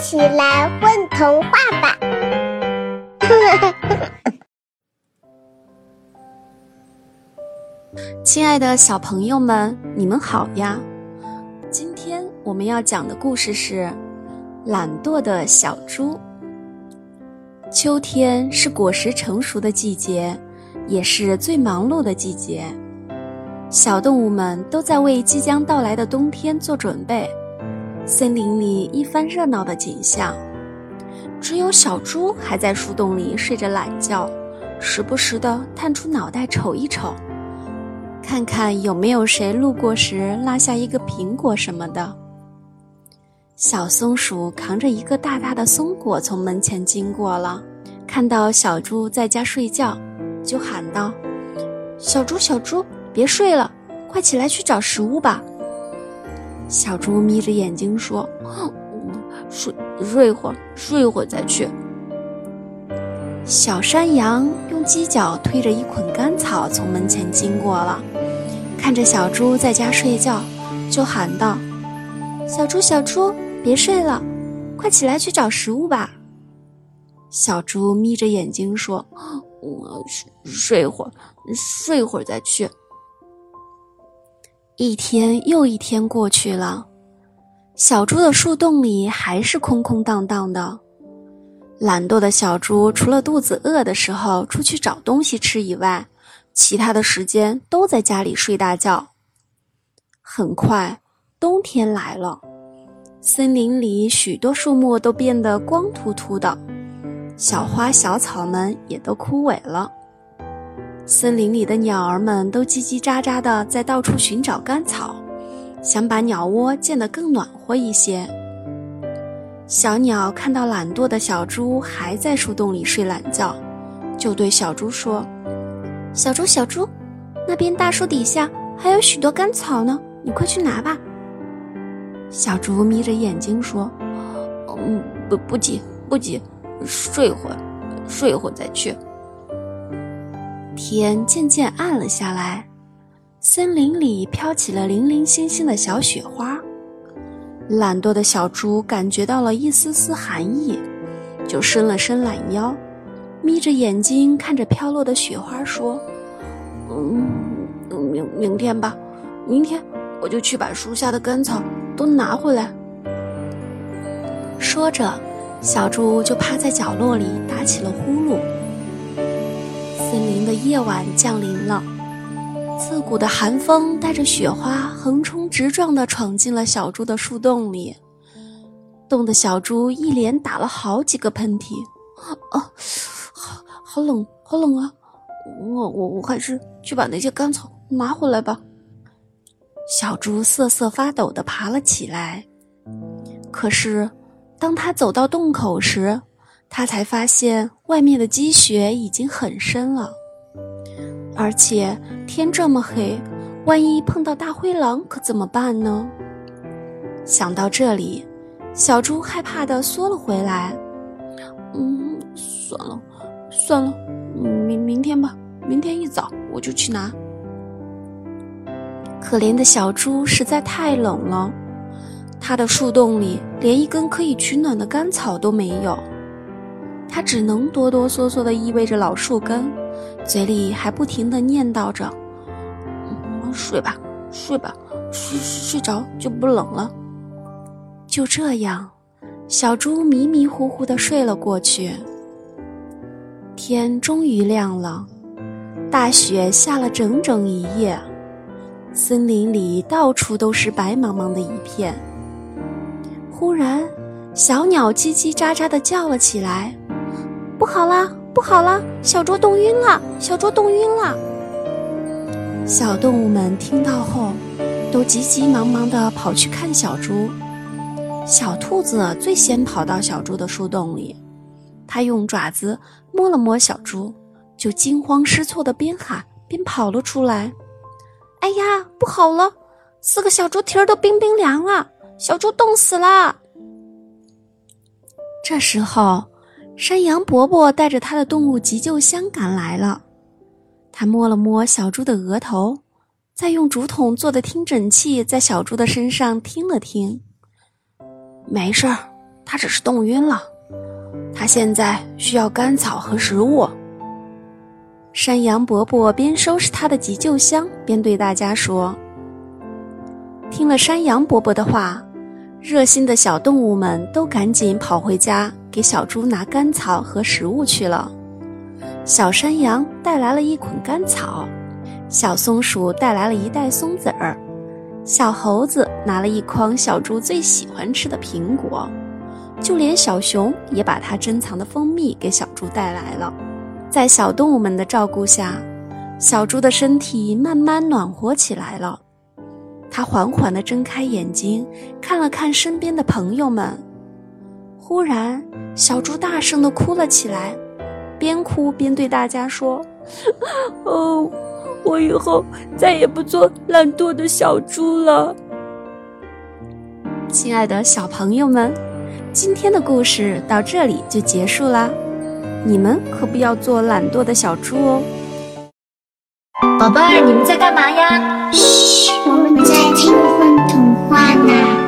起来问童话吧！亲爱的小朋友们，你们好呀！今天我们要讲的故事是《懒惰的小猪》。秋天是果实成熟的季节，也是最忙碌的季节。小动物们都在为即将到来的冬天做准备，森林里一番热闹的景象。只有小猪还在树洞里睡着懒觉，时不时地探出脑袋瞅一瞅，看看有没有谁路过时落下一个苹果什么的。小松鼠扛着一个大大的松果从门前经过了，看到小猪在家睡觉，就喊道：“小猪，小猪！”别睡了，快起来去找食物吧。小猪眯着眼睛说：“睡睡会儿，睡一会儿再去。”小山羊用犄角推着一捆干草从门前经过了，看着小猪在家睡觉，就喊道：“小猪，小猪，别睡了，快起来去找食物吧。”小猪眯着眼睛说：“我睡睡一会儿，睡一会儿再去。”一天又一天过去了，小猪的树洞里还是空空荡荡的。懒惰的小猪除了肚子饿的时候出去找东西吃以外，其他的时间都在家里睡大觉。很快，冬天来了，森林里许多树木都变得光秃秃的，小花小草们也都枯萎了。森林里的鸟儿们都叽叽喳喳地在到处寻找干草，想把鸟窝建得更暖和一些。小鸟看到懒惰的小猪还在树洞里睡懒觉，就对小猪说：“小猪，小猪，那边大树底下还有许多干草呢，你快去拿吧。”小猪眯着眼睛说：“嗯，不，不急，不急，睡一会儿，睡一会儿再去。”天渐渐暗了下来，森林里飘起了零零星星的小雪花。懒惰的小猪感觉到了一丝丝寒意，就伸了伸懒腰，眯着眼睛看着飘落的雪花，说：“嗯，明明天吧，明天我就去把树下的干草都拿回来。”说着，小猪就趴在角落里打起了呼噜。的夜晚降临了，刺骨的寒风带着雪花横冲直撞地闯进了小猪的树洞里，冻得小猪一连打了好几个喷嚏。啊，好好冷，好冷啊！我我我还是去把那些干草拿回来吧。小猪瑟瑟发抖地爬了起来，可是当他走到洞口时，他才发现外面的积雪已经很深了，而且天这么黑，万一碰到大灰狼可怎么办呢？想到这里，小猪害怕的缩了回来。嗯，算了，算了，明明天吧，明天一早我就去拿。可怜的小猪实在太冷了，它的树洞里连一根可以取暖的干草都没有。它只能哆哆嗦嗦地依偎着老树根，嘴里还不停地念叨着：“睡吧，睡吧，睡睡着就不冷了。”就这样，小猪迷迷糊糊地睡了过去。天终于亮了，大雪下了整整一夜，森林里到处都是白茫茫的一片。忽然，小鸟叽叽喳喳地叫了起来。不好啦，不好了！小猪冻晕了，小猪冻晕了。小动物们听到后，都急急忙忙地跑去看小猪。小兔子最先跑到小猪的树洞里，它用爪子摸了摸小猪，就惊慌失措地边喊边跑了出来。哎呀，不好了！四个小猪蹄儿都冰冰凉了，小猪冻死了。这时候。山羊伯伯带着他的动物急救箱赶来了，他摸了摸小猪的额头，再用竹筒做的听诊器在小猪的身上听了听。没事儿，它只是冻晕了。它现在需要干草和食物。山羊伯伯边收拾他的急救箱，边对大家说：“听了山羊伯伯的话，热心的小动物们都赶紧跑回家给小猪拿干草和食物去了。小山羊带来了一捆干草，小松鼠带来了一袋松子儿，小猴子拿了一筐小猪最喜欢吃的苹果。”就连小熊也把它珍藏的蜂蜜给小猪带来了。在小动物们的照顾下，小猪的身体慢慢暖和起来了。它缓缓地睁开眼睛，看了看身边的朋友们。忽然，小猪大声地哭了起来，边哭边对大家说：“哦，我以后再也不做懒惰的小猪了。”亲爱的小朋友们。今天的故事到这里就结束啦，你们可不要做懒惰的小猪哦。宝贝儿，你们在干嘛呀？嘘，我们在听风童话呢。